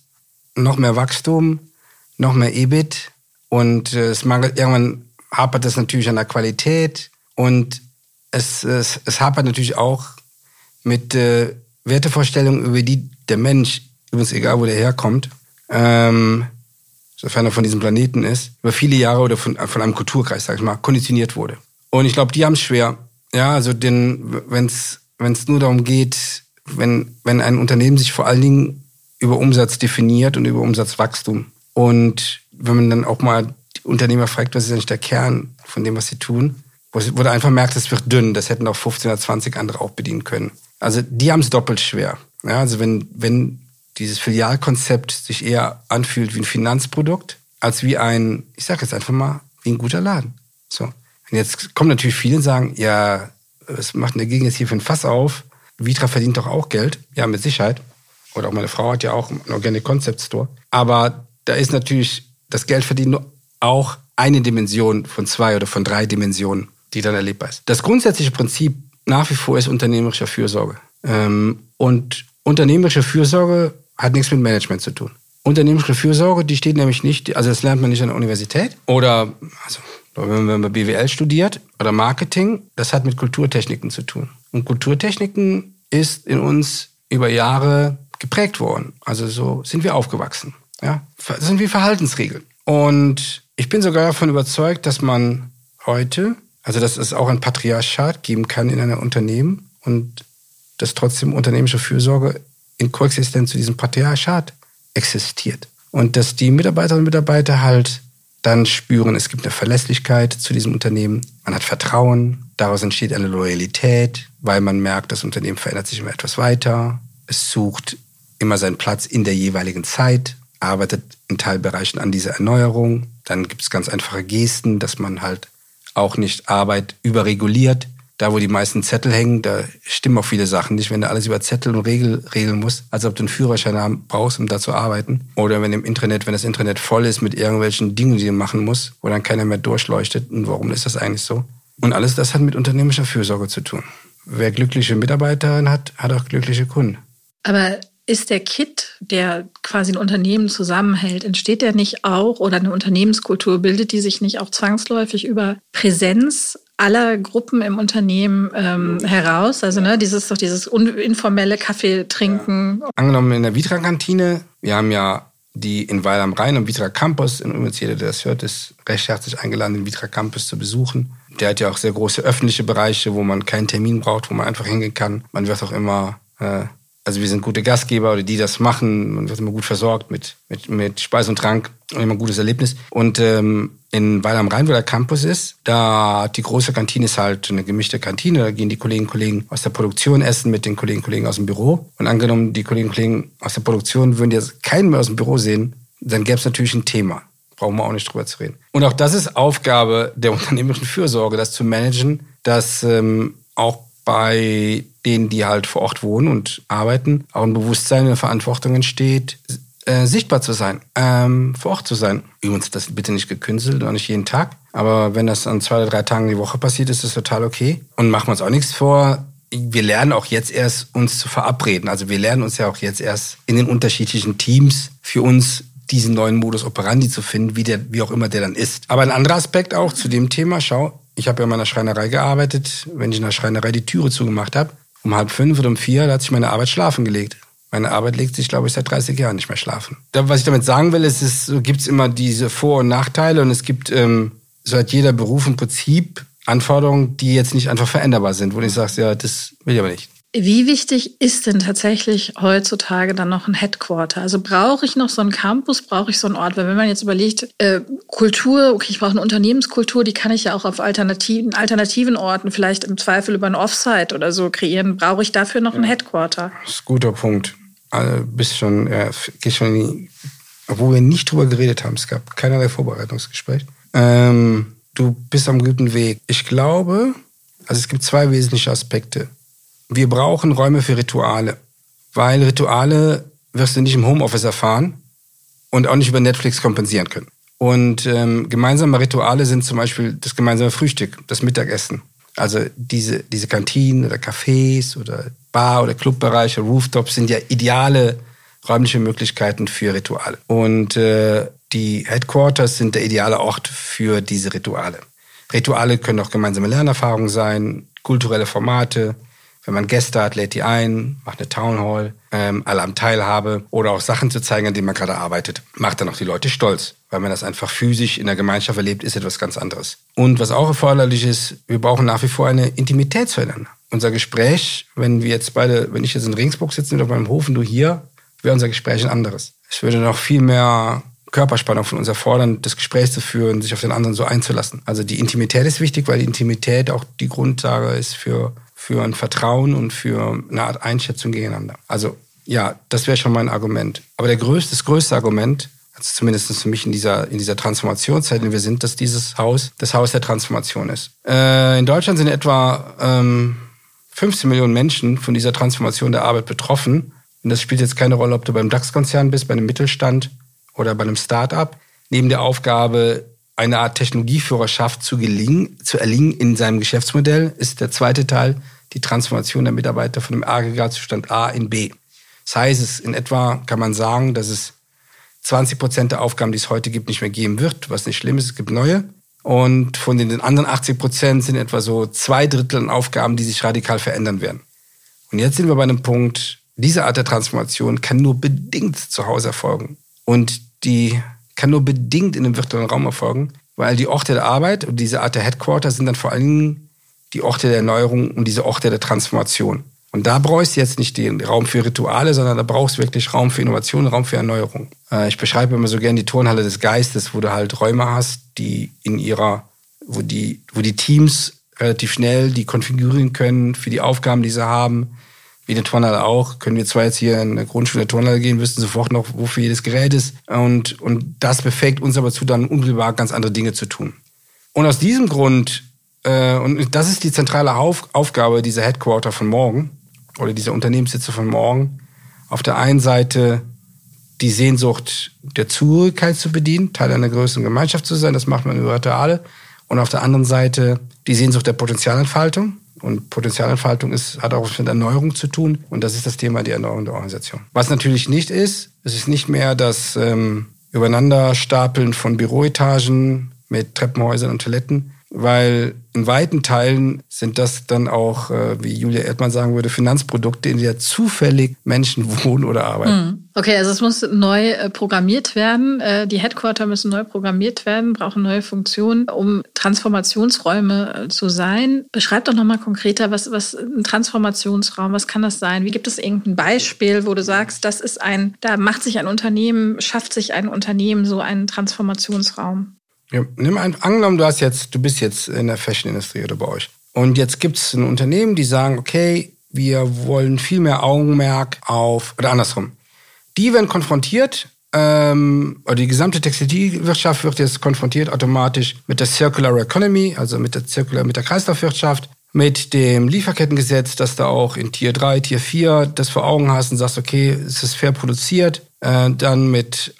noch mehr Wachstum, noch mehr EBIT und äh, es mangelt, irgendwann hapert es natürlich an der Qualität und es, es, es hapert natürlich auch mit äh, Wertevorstellungen, über die der Mensch, übrigens egal wo der herkommt, ähm, sofern er von diesem Planeten ist, über viele Jahre oder von, von einem Kulturkreis, sag ich mal, konditioniert wurde. Und ich glaube, die haben es schwer. Ja, also wenn es wenn es nur darum geht, wenn, wenn ein Unternehmen sich vor allen Dingen über Umsatz definiert und über Umsatzwachstum und wenn man dann auch mal die Unternehmer fragt, was ist eigentlich der Kern von dem, was sie tun, wo du einfach merkt, es wird dünn, das hätten auch 15 oder 20 andere auch bedienen können. Also die haben es doppelt schwer. Ja, also wenn, wenn dieses Filialkonzept sich eher anfühlt wie ein Finanzprodukt, als wie ein, ich sage jetzt einfach mal, wie ein guter Laden. So. Und jetzt kommen natürlich viele und sagen, ja, was macht denn der Gegend jetzt hier für ein Fass auf? Vitra verdient doch auch Geld. Ja, mit Sicherheit. Oder auch meine Frau hat ja auch einen Organic Concept Store. Aber da ist natürlich das Geldverdienen auch eine Dimension von zwei oder von drei Dimensionen, die dann erlebbar ist. Das grundsätzliche Prinzip nach wie vor ist unternehmerische Fürsorge. Ähm, und unternehmerische Fürsorge hat nichts mit Management zu tun. Unternehmerische Fürsorge, die steht nämlich nicht, also das lernt man nicht an der Universität oder also wenn man BWL studiert oder Marketing, das hat mit Kulturtechniken zu tun. Und Kulturtechniken ist in uns über Jahre geprägt worden. Also so sind wir aufgewachsen. Ja, das sind wie Verhaltensregeln. Und ich bin sogar davon überzeugt, dass man heute, also dass es auch ein Patriarchat geben kann in einem Unternehmen und dass trotzdem unternehmerische Fürsorge in Koexistenz zu diesem Patriarchat existiert. Und dass die Mitarbeiterinnen und Mitarbeiter halt dann spüren, es gibt eine Verlässlichkeit zu diesem Unternehmen, man hat Vertrauen, daraus entsteht eine Loyalität, weil man merkt, das Unternehmen verändert sich immer etwas weiter, es sucht immer seinen Platz in der jeweiligen Zeit, arbeitet in Teilbereichen an dieser Erneuerung. Dann gibt es ganz einfache Gesten, dass man halt auch nicht Arbeit überreguliert. Da, wo die meisten Zettel hängen, da stimmen auch viele Sachen nicht. Wenn du alles über Zettel und Regel regeln musst, als ob du einen Führerschein haben brauchst, um da zu arbeiten. Oder wenn im Internet, wenn das Internet voll ist mit irgendwelchen Dingen, die du machen musst, wo dann keiner mehr durchleuchtet. Und warum ist das eigentlich so? Und alles das hat mit unternehmerischer Fürsorge zu tun. Wer glückliche Mitarbeiterin hat, hat auch glückliche Kunden. Aber ist der Kit, der quasi ein Unternehmen zusammenhält, entsteht der nicht auch oder eine Unternehmenskultur, bildet die sich nicht auch zwangsläufig über Präsenz aller Gruppen im Unternehmen ähm, heraus? Also ne, dieses doch dieses informelle Kaffee trinken. Ja. Angenommen in der Vitra-Kantine, wir haben ja die in Weil am Rhein am Vitra Campus, in übrigens jeder, der das hört, ist recht herzlich eingeladen, den Vitra Campus zu besuchen. Der hat ja auch sehr große öffentliche Bereiche, wo man keinen Termin braucht, wo man einfach hingehen kann. Man wird auch immer äh, also wir sind gute Gastgeber oder die das machen. Man wird immer gut versorgt mit, mit, mit Speis und Trank und immer ein gutes Erlebnis. Und ähm, in Weil am Rhein, wo der Campus ist, da die große Kantine ist halt eine gemischte Kantine. Da gehen die Kolleginnen und Kollegen aus der Produktion essen mit den Kolleginnen und Kollegen aus dem Büro. Und angenommen, die Kolleginnen und Kollegen aus der Produktion würden jetzt keinen mehr aus dem Büro sehen, dann gäbe es natürlich ein Thema. Brauchen wir auch nicht drüber zu reden. Und auch das ist Aufgabe der unternehmerischen Fürsorge, das zu managen, dass ähm, auch bei denen, die halt vor Ort wohnen und arbeiten, auch ein Bewusstsein, eine Verantwortung entsteht, äh, sichtbar zu sein, ähm, vor Ort zu sein. Übrigens, das bitte nicht gekünstelt, auch nicht jeden Tag. Aber wenn das an zwei oder drei Tagen die Woche passiert, ist das total okay. Und machen wir uns auch nichts vor. Wir lernen auch jetzt erst uns zu verabreden. Also wir lernen uns ja auch jetzt erst in den unterschiedlichen Teams für uns diesen neuen Modus operandi zu finden, wie der, wie auch immer der dann ist. Aber ein anderer Aspekt auch zu dem Thema, schau, ich habe ja in meiner Schreinerei gearbeitet. Wenn ich in der Schreinerei die Türe zugemacht habe, um halb fünf oder um vier, da hat sich meine Arbeit schlafen gelegt. Meine Arbeit legt sich, glaube ich, seit 30 Jahren nicht mehr schlafen. Was ich damit sagen will, ist, es gibt immer diese Vor- und Nachteile und es gibt, ähm, so hat jeder Beruf im Prinzip Anforderungen, die jetzt nicht einfach veränderbar sind, wo du sagst, ja, das will ich aber nicht. Wie wichtig ist denn tatsächlich heutzutage dann noch ein Headquarter? Also brauche ich noch so einen Campus, brauche ich so einen Ort? Weil wenn man jetzt überlegt, äh, Kultur, okay, ich brauche eine Unternehmenskultur, die kann ich ja auch auf alternativen, alternativen Orten, vielleicht im Zweifel über ein Offsite oder so kreieren. Brauche ich dafür noch ja. ein Headquarter? Das ist ein guter Punkt. Also bist schon, ja, gehst schon in die, obwohl wir nicht drüber geredet haben, es gab keinerlei Vorbereitungsgespräch. Ähm, du bist am guten Weg. Ich glaube, also es gibt zwei wesentliche Aspekte wir brauchen Räume für Rituale, weil Rituale wirst du nicht im Homeoffice erfahren und auch nicht über Netflix kompensieren können. Und ähm, gemeinsame Rituale sind zum Beispiel das gemeinsame Frühstück, das Mittagessen. Also diese, diese Kantinen oder Cafés oder Bar- oder Clubbereiche, Rooftops sind ja ideale räumliche Möglichkeiten für Rituale. Und äh, die Headquarters sind der ideale Ort für diese Rituale. Rituale können auch gemeinsame Lernerfahrungen sein, kulturelle Formate, wenn man Gäste hat, lädt die ein, macht eine Town Hall, ähm, alle am Teilhabe oder auch Sachen zu zeigen, an denen man gerade arbeitet. Macht dann auch die Leute stolz, weil man das einfach physisch in der Gemeinschaft erlebt, ist etwas ganz anderes. Und was auch erforderlich ist, wir brauchen nach wie vor eine Intimität zueinander. Unser Gespräch, wenn wir jetzt beide, wenn ich jetzt in Regensburg sitze und auf meinem Hof und du hier, wäre unser Gespräch ein anderes. Es würde noch viel mehr Körperspannung von uns erfordern, das Gespräch zu führen, sich auf den anderen so einzulassen. Also die Intimität ist wichtig, weil die Intimität auch die Grundlage ist für für ein Vertrauen und für eine Art Einschätzung gegeneinander. Also ja, das wäre schon mein Argument. Aber der größte, das größte Argument, also zumindest für mich in dieser, in dieser Transformationszeit, in der wir sind, dass dieses Haus das Haus der Transformation ist. Äh, in Deutschland sind etwa ähm, 15 Millionen Menschen von dieser Transformation der Arbeit betroffen. Und das spielt jetzt keine Rolle, ob du beim DAX-Konzern bist, bei einem Mittelstand oder bei einem Start-up. Neben der Aufgabe, eine Art Technologieführerschaft zu gelingen, zu erlingen in seinem Geschäftsmodell, ist der zweite Teil die Transformation der Mitarbeiter von dem Aggregatzustand A in B. Das heißt, es in etwa kann man sagen, dass es 20 Prozent der Aufgaben, die es heute gibt, nicht mehr geben wird, was nicht schlimm ist, es gibt neue. Und von den anderen 80 Prozent sind etwa so zwei Drittel an Aufgaben, die sich radikal verändern werden. Und jetzt sind wir bei einem Punkt, diese Art der Transformation kann nur bedingt zu Hause erfolgen. Und die kann nur bedingt in einem virtuellen Raum erfolgen, weil die Orte der Arbeit und diese Art der Headquarter sind dann vor allen Dingen die Orte der Erneuerung und diese Orte der Transformation. Und da brauchst du jetzt nicht den Raum für Rituale, sondern da brauchst du wirklich Raum für Innovation, Raum für Erneuerung. Äh, ich beschreibe immer so gerne die Turnhalle des Geistes, wo du halt Räume hast, die in ihrer, wo die, wo die Teams relativ schnell die konfigurieren können für die Aufgaben, die sie haben. Wie eine Turnhalle auch. Können wir zwar jetzt hier in eine Grundschule Turnhalle gehen, wüssten sofort noch, wofür jedes Gerät ist. Und, und das befähigt uns aber zu, dann unmittelbar ganz andere Dinge zu tun. Und aus diesem Grund, äh, und das ist die zentrale Auf Aufgabe dieser Headquarter von morgen, oder diese Unternehmenssitze von morgen auf der einen Seite die Sehnsucht der Zugehörigkeit zu bedienen, Teil einer größeren Gemeinschaft zu sein, das macht man über Rituale. Und auf der anderen Seite die Sehnsucht der Potenzialentfaltung. Und Potenzialentfaltung ist, hat auch was mit Erneuerung zu tun. Und das ist das Thema der Erneuerung der Organisation. Was natürlich nicht ist, es ist nicht mehr das ähm, Übereinanderstapeln von Büroetagen mit Treppenhäusern und Toiletten, weil in weiten Teilen sind das dann auch, äh, wie Julia Erdmann sagen würde, Finanzprodukte, in der zufällig Menschen wohnen oder arbeiten. Hm. Okay, also es muss neu äh, programmiert werden. Äh, die Headquarter müssen neu programmiert werden, brauchen neue Funktionen, um Transformationsräume zu sein. Beschreib doch nochmal konkreter, was, was ein Transformationsraum, was kann das sein? Wie gibt es irgendein Beispiel, wo du sagst, das ist ein, da macht sich ein Unternehmen, schafft sich ein Unternehmen so einen Transformationsraum? Ja, nimm ein, angenommen, du hast jetzt, du bist jetzt in der Fashion-Industrie oder bei euch. Und jetzt gibt es ein Unternehmen, die sagen, okay, wir wollen viel mehr Augenmerk auf, oder andersrum. Die werden konfrontiert, ähm, oder die gesamte Textilwirtschaft wird jetzt konfrontiert automatisch mit der Circular Economy, also mit der Circular, mit der Kreislaufwirtschaft, mit dem Lieferkettengesetz, dass du auch in Tier 3, Tier 4 das vor Augen hast und sagst, okay, es ist fair produziert, äh, dann mit,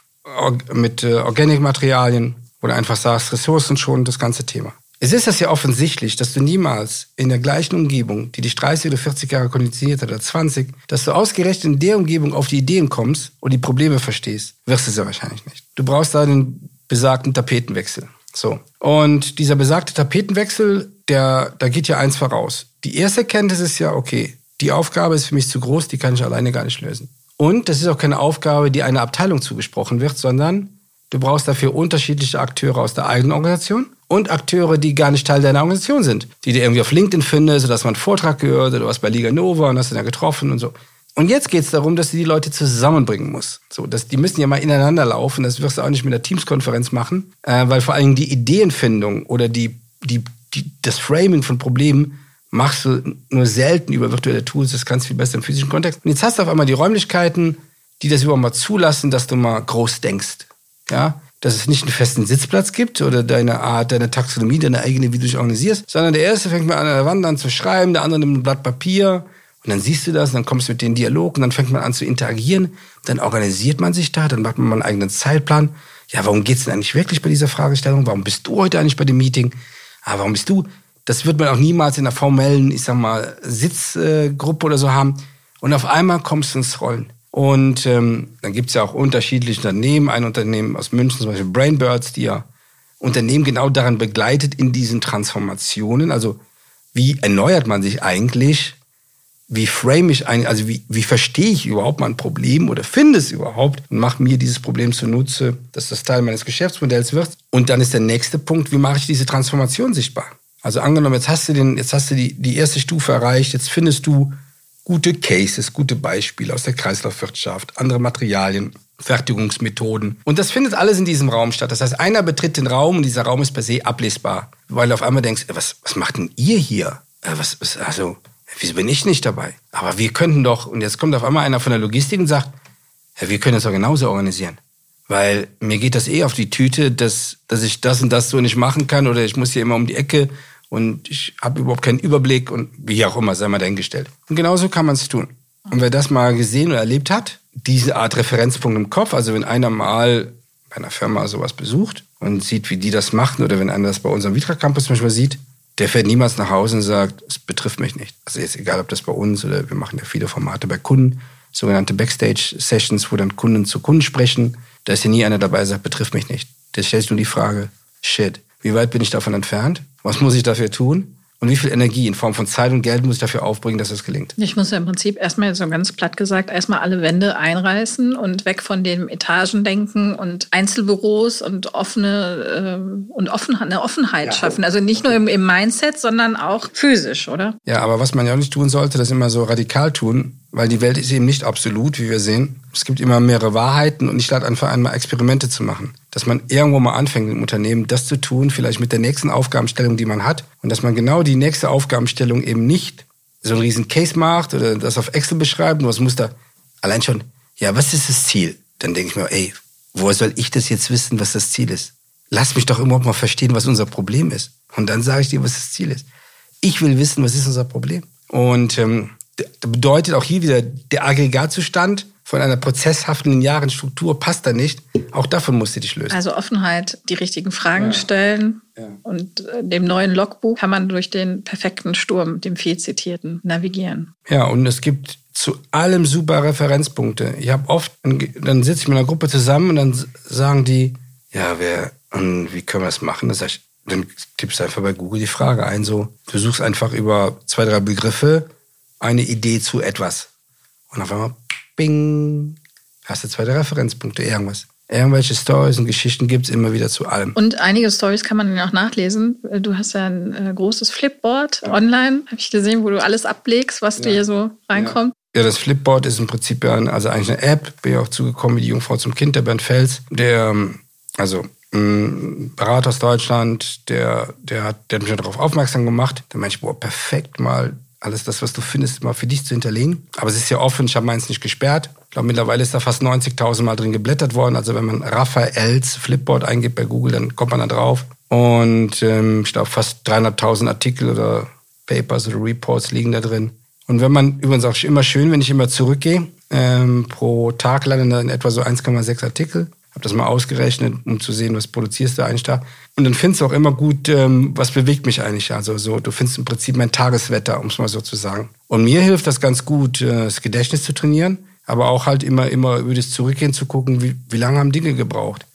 mit äh, Organic-Materialien, du einfach sagst, Ressourcen schon, das ganze Thema. Es ist das ja offensichtlich, dass du niemals in der gleichen Umgebung, die dich 30 oder 40 Jahre konditioniert hat oder 20, dass du ausgerechnet in der Umgebung auf die Ideen kommst und die Probleme verstehst, wirst du sehr wahrscheinlich nicht. Du brauchst da den besagten Tapetenwechsel. So. Und dieser besagte Tapetenwechsel, der, da geht ja eins voraus. Die erste Erkenntnis ist ja, okay, die Aufgabe ist für mich zu groß, die kann ich alleine gar nicht lösen. Und das ist auch keine Aufgabe, die einer Abteilung zugesprochen wird, sondern Du brauchst dafür unterschiedliche Akteure aus der eigenen Organisation und Akteure, die gar nicht Teil deiner Organisation sind, die du irgendwie auf LinkedIn findest, oder dass man einen Vortrag gehört oder was bei Liga Nova und hast du da getroffen und so. Und jetzt geht es darum, dass du die Leute zusammenbringen musst. So, dass die müssen ja mal ineinander laufen. Das wirst du auch nicht mit der Teams-Konferenz machen, äh, weil vor allem die Ideenfindung oder die, die, die, das Framing von Problemen machst du nur selten über virtuelle Tools. Das kannst du viel besser im physischen Kontext. Und jetzt hast du auf einmal die Räumlichkeiten, die das überhaupt mal zulassen, dass du mal groß denkst ja, dass es nicht einen festen Sitzplatz gibt oder deine Art, deine Taxonomie, deine eigene, wie du dich organisierst, sondern der erste fängt mal an, an der Wand an zu schreiben, der andere nimmt ein Blatt Papier und dann siehst du das und dann kommst du mit den Dialog und dann fängt man an zu interagieren, dann organisiert man sich da, dann macht man mal einen eigenen Zeitplan. Ja, warum geht's denn eigentlich wirklich bei dieser Fragestellung? Warum bist du heute eigentlich bei dem Meeting? Ah, warum bist du? Das wird man auch niemals in einer formellen, ich sag mal, Sitzgruppe oder so haben. Und auf einmal kommst du ins Rollen. Und ähm, dann gibt es ja auch unterschiedliche Unternehmen. Ein Unternehmen aus München, zum Beispiel Brainbirds, die ja Unternehmen genau daran begleitet in diesen Transformationen. Also wie erneuert man sich eigentlich? Wie frame ich ein, also wie, wie verstehe ich überhaupt mein Problem oder finde es überhaupt und mache mir dieses Problem zunutze, dass das Teil meines Geschäftsmodells wird. Und dann ist der nächste Punkt, wie mache ich diese Transformation sichtbar? Also angenommen, jetzt hast du den, jetzt hast du die, die erste Stufe erreicht, jetzt findest du gute Cases, gute Beispiele aus der Kreislaufwirtschaft, andere Materialien, Fertigungsmethoden. Und das findet alles in diesem Raum statt. Das heißt, einer betritt den Raum und dieser Raum ist per se ablesbar. Weil du auf einmal denkst, was, was macht denn ihr hier? Äh, was, was, also, wieso bin ich nicht dabei? Aber wir könnten doch, und jetzt kommt auf einmal einer von der Logistik und sagt, ja, wir können das doch genauso organisieren. Weil mir geht das eh auf die Tüte, dass, dass ich das und das so nicht machen kann oder ich muss hier immer um die Ecke und ich habe überhaupt keinen Überblick und wie auch immer, sei mal dahingestellt. Und genauso kann man es tun. Und wer das mal gesehen oder erlebt hat, diese Art Referenzpunkt im Kopf, also wenn einer mal bei einer Firma sowas besucht und sieht, wie die das machen, oder wenn einer das bei unserem Vitra Campus zum Beispiel sieht, der fährt niemals nach Hause und sagt, es betrifft mich nicht. Also jetzt egal, ob das bei uns oder wir machen ja viele Formate bei Kunden, sogenannte Backstage-Sessions, wo dann Kunden zu Kunden sprechen. Da ist ja nie einer dabei, der sagt, betrifft mich nicht. Der stellt nur die Frage, shit, wie weit bin ich davon entfernt? Was muss ich dafür tun? Und wie viel Energie in Form von Zeit und Geld muss ich dafür aufbringen, dass das gelingt? Ich muss ja im Prinzip erstmal so ganz platt gesagt, erstmal alle Wände einreißen und weg von dem Etagendenken und Einzelbüros und offene äh, und offen, eine Offenheit ja. schaffen. Also nicht nur im, im Mindset, sondern auch physisch, oder? Ja, aber was man ja auch nicht tun sollte, das immer so radikal tun, weil die Welt ist eben nicht absolut, wie wir sehen. Es gibt immer mehrere Wahrheiten und ich lade einfach einmal Experimente zu machen. Dass man irgendwo mal anfängt im Unternehmen, das zu tun, vielleicht mit der nächsten Aufgabenstellung, die man hat. Und dass man genau die nächste Aufgabenstellung eben nicht so einen riesen Case macht oder das auf Excel beschreibt, was muss da allein schon, ja, was ist das Ziel? Dann denke ich mir, ey, woher soll ich das jetzt wissen, was das Ziel ist? Lass mich doch überhaupt mal verstehen, was unser Problem ist. Und dann sage ich dir, was das Ziel ist. Ich will wissen, was ist unser Problem. Und ähm, bedeutet auch hier wieder, der Aggregatzustand von einer prozesshaften linearen Struktur passt da nicht. Auch davon musst du dich lösen. Also Offenheit, die richtigen Fragen ja. stellen. Ja. Und äh, dem neuen Logbuch kann man durch den perfekten Sturm, dem viel zitierten, navigieren. Ja, und es gibt zu allem super Referenzpunkte. Ich habe oft, dann sitze ich mit einer Gruppe zusammen und dann sagen die, ja, wer, und wie können wir das machen? Dann, sag ich, dann tippst du einfach bei Google die Frage ein, so, du suchst einfach über zwei, drei Begriffe, eine Idee zu etwas. Und auf einmal, bing, hast du zweite Referenzpunkte, irgendwas. Irgendwelche Stories und Geschichten gibt es immer wieder zu allem. Und einige Stories kann man dann auch nachlesen. Du hast ja ein äh, großes Flipboard ja. online, habe ich gesehen, wo du alles ablegst, was ja. dir hier so reinkommt. Ja. ja. das Flipboard ist im Prinzip ja also eigentlich eine App, bin ja auch zugekommen wie die Jungfrau zum Kind, der Bernd Fels, der, ähm, also ein Berater aus Deutschland, der, der, hat, der hat mich darauf aufmerksam gemacht. Der meinte, boah, perfekt mal alles das, was du findest, mal für dich zu hinterlegen. Aber es ist ja offen, ich habe meins nicht gesperrt. Ich glaube, mittlerweile ist da fast 90.000 Mal drin geblättert worden. Also wenn man Raphaels Flipboard eingibt bei Google, dann kommt man da drauf. Und ähm, ich glaube, fast 300.000 Artikel oder Papers oder Reports liegen da drin. Und wenn man, übrigens auch immer schön, wenn ich immer zurückgehe, ähm, pro Tag landen da in etwa so 1,6 Artikel habe das mal ausgerechnet, um zu sehen, was produzierst du eigentlich da. Und dann findest du auch immer gut, ähm, was bewegt mich eigentlich. Also so, du findest im Prinzip mein Tageswetter, um es mal so zu sagen. Und mir hilft das ganz gut, äh, das Gedächtnis zu trainieren, aber auch halt immer, immer über das Zurückgehen zu gucken, wie, wie lange haben Dinge gebraucht.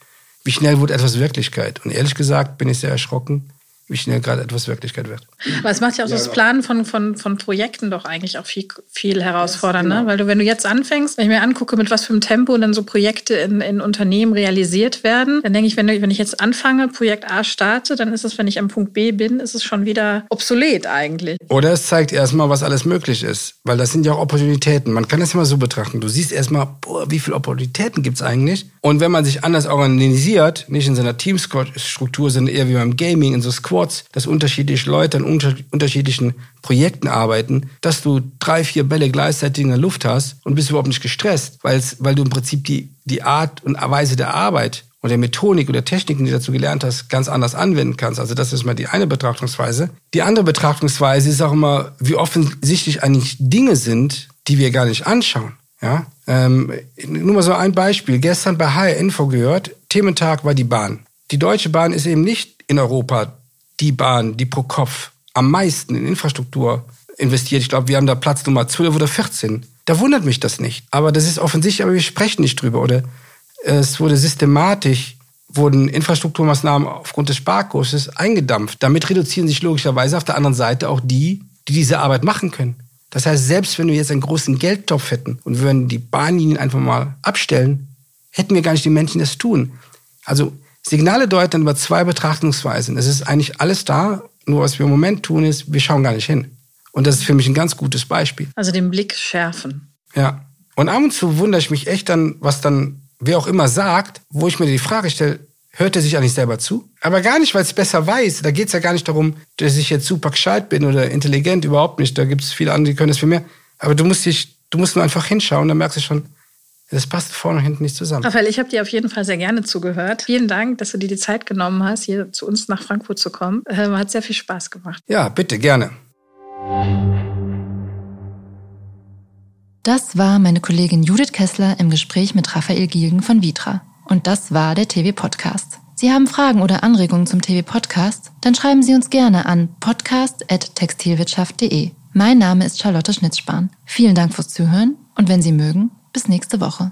Wie schnell wurde etwas Wirklichkeit? Und ehrlich gesagt bin ich sehr erschrocken, wie schnell gerade etwas Wirklichkeit wird. Aber es macht ja auch ja, das Planen von, von, von Projekten doch eigentlich auch viel, viel herausfordernd, genau. ne? Weil du, wenn du jetzt anfängst, wenn ich mir angucke, mit was für einem Tempo dann so Projekte in, in Unternehmen realisiert werden, dann denke ich, wenn, wenn ich jetzt anfange, Projekt A starte, dann ist es, wenn ich am Punkt B bin, ist es schon wieder obsolet eigentlich. Oder es zeigt erstmal, was alles möglich ist. Weil das sind ja auch Opportunitäten. Man kann das immer so betrachten. Du siehst erstmal, boah, wie viele Opportunitäten gibt es eigentlich? Und wenn man sich anders organisiert, nicht in seiner Teamstruktur, sondern eher wie beim Gaming, in so Squad Squads, dass unterschiedliche Leute an unter unterschiedlichen Projekten arbeiten, dass du drei, vier Bälle gleichzeitig in der Luft hast und bist überhaupt nicht gestresst, weil du im Prinzip die, die Art und Weise der Arbeit und der Methodik oder Techniken, die du dazu gelernt hast, ganz anders anwenden kannst. Also das ist mal die eine Betrachtungsweise. Die andere Betrachtungsweise ist auch immer, wie offensichtlich eigentlich Dinge sind, die wir gar nicht anschauen. Ja, ähm, nur mal so ein Beispiel. Gestern bei HR Info gehört, Thementag war die Bahn. Die Deutsche Bahn ist eben nicht in Europa die Bahn, die pro Kopf am meisten in Infrastruktur investiert. Ich glaube, wir haben da Platz Nummer 12 oder 14. Da wundert mich das nicht. Aber das ist offensichtlich, aber wir sprechen nicht drüber. Oder es wurde systematisch, wurden Infrastrukturmaßnahmen aufgrund des Sparkurses eingedampft. Damit reduzieren sich logischerweise auf der anderen Seite auch die, die diese Arbeit machen können. Das heißt, selbst wenn wir jetzt einen großen Geldtopf hätten und würden die Bahnlinien einfach mal abstellen, hätten wir gar nicht die Menschen das tun. Also Signale deuten über zwei Betrachtungsweisen. Es ist eigentlich alles da, nur was wir im Moment tun, ist, wir schauen gar nicht hin. Und das ist für mich ein ganz gutes Beispiel. Also den Blick schärfen. Ja. Und ab und zu wundere ich mich echt dann, was dann wer auch immer sagt, wo ich mir die Frage stelle, hört er sich eigentlich selber zu? Aber gar nicht, weil es besser weiß. Da geht es ja gar nicht darum, dass ich jetzt super gescheit bin oder intelligent, überhaupt nicht. Da gibt es viele andere, die können das viel mehr. Aber du musst dich, du musst nur einfach hinschauen, dann merkst du schon, das passt vorne und hinten nicht zusammen. Raphael, ich habe dir auf jeden Fall sehr gerne zugehört. Vielen Dank, dass du dir die Zeit genommen hast, hier zu uns nach Frankfurt zu kommen. Äh, hat sehr viel Spaß gemacht. Ja, bitte, gerne. Das war meine Kollegin Judith Kessler im Gespräch mit Raphael Gielgen von Vitra. Und das war der TV Podcast. Sie haben Fragen oder Anregungen zum TV Podcast? Dann schreiben Sie uns gerne an podcast.textilwirtschaft.de. Mein Name ist Charlotte Schnitzspahn. Vielen Dank fürs Zuhören und wenn Sie mögen, bis nächste Woche.